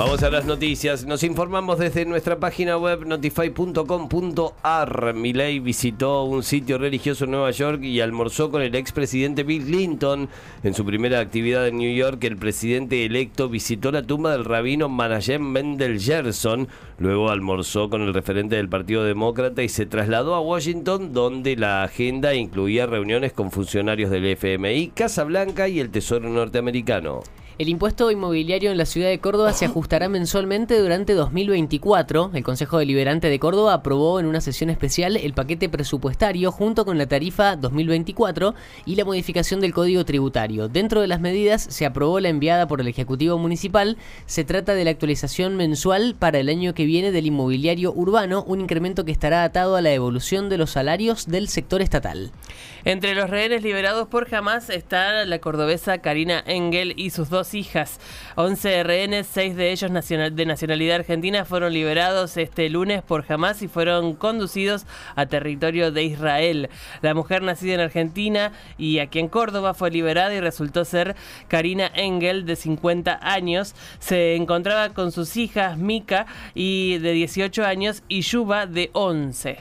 Vamos a las noticias. Nos informamos desde nuestra página web notify.com.ar. Milei visitó un sitio religioso en Nueva York y almorzó con el expresidente Bill Clinton. En su primera actividad en New York, el presidente electo visitó la tumba del rabino Menachem Mendel Gerson. Luego almorzó con el referente del Partido Demócrata y se trasladó a Washington, donde la agenda incluía reuniones con funcionarios del FMI, Casa Blanca y el Tesoro norteamericano. El impuesto inmobiliario en la ciudad de Córdoba se ajustará mensualmente durante 2024. El Consejo Deliberante de Córdoba aprobó en una sesión especial el paquete presupuestario junto con la tarifa 2024 y la modificación del Código Tributario. Dentro de las medidas se aprobó la enviada por el Ejecutivo Municipal. Se trata de la actualización mensual para el año que viene del inmobiliario urbano, un incremento que estará atado a la evolución de los salarios del sector estatal. Entre los rehenes liberados por Hamas está la cordobesa Karina Engel y sus dos hijas. 11 rehenes, 6 de ellos de nacionalidad argentina, fueron liberados este lunes por Hamas y fueron conducidos a territorio de Israel. La mujer nacida en Argentina y aquí en Córdoba fue liberada y resultó ser Karina Engel, de 50 años. Se encontraba con sus hijas Mika y de 18 años y Yuba de 11.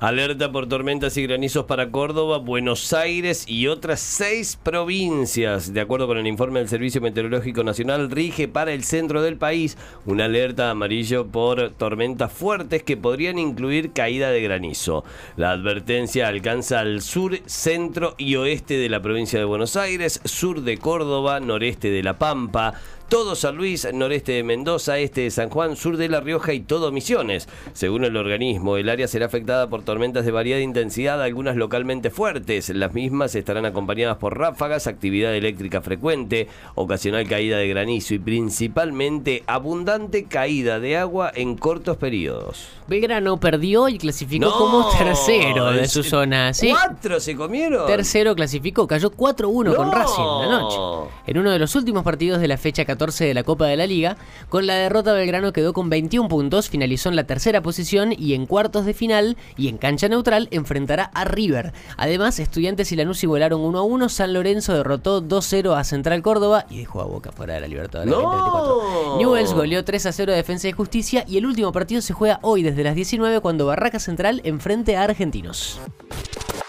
Alerta por tormentas y granizos para Córdoba, Buenos Aires y otras seis provincias. De acuerdo con el informe del Servicio Meteorológico Nacional, rige para el centro del país una alerta amarillo por tormentas fuertes que podrían incluir caída de granizo. La advertencia alcanza al sur, centro y oeste de la provincia de Buenos Aires, sur de Córdoba, noreste de La Pampa, todo San Luis, noreste de Mendoza, este de San Juan, sur de La Rioja y todo Misiones. Según el organismo, el área será afectada por tormentas de variada intensidad, algunas localmente fuertes. Las mismas estarán acompañadas por ráfagas, actividad eléctrica frecuente, ocasional caída de granizo y principalmente abundante caída de agua en cortos periodos. Belgrano perdió y clasificó como tercero de su zona. ¿Cuatro se comieron? Tercero clasificó, cayó 4-1 con Racing la noche. En uno de los últimos partidos de la fecha 14 de la Copa de la Liga. Con la derrota Belgrano quedó con 21 puntos, finalizó en la tercera posición y en cuartos de final y en cancha neutral enfrentará a River. Además, Estudiantes y Lanús igualaron 1 a 1, San Lorenzo derrotó 2-0 a Central Córdoba y dejó a Boca fuera de la Libertadores ¡No! 2024. Newells goleó 3 a 0 a Defensa y Justicia y el último partido se juega hoy desde las 19 cuando Barraca Central enfrente a Argentinos.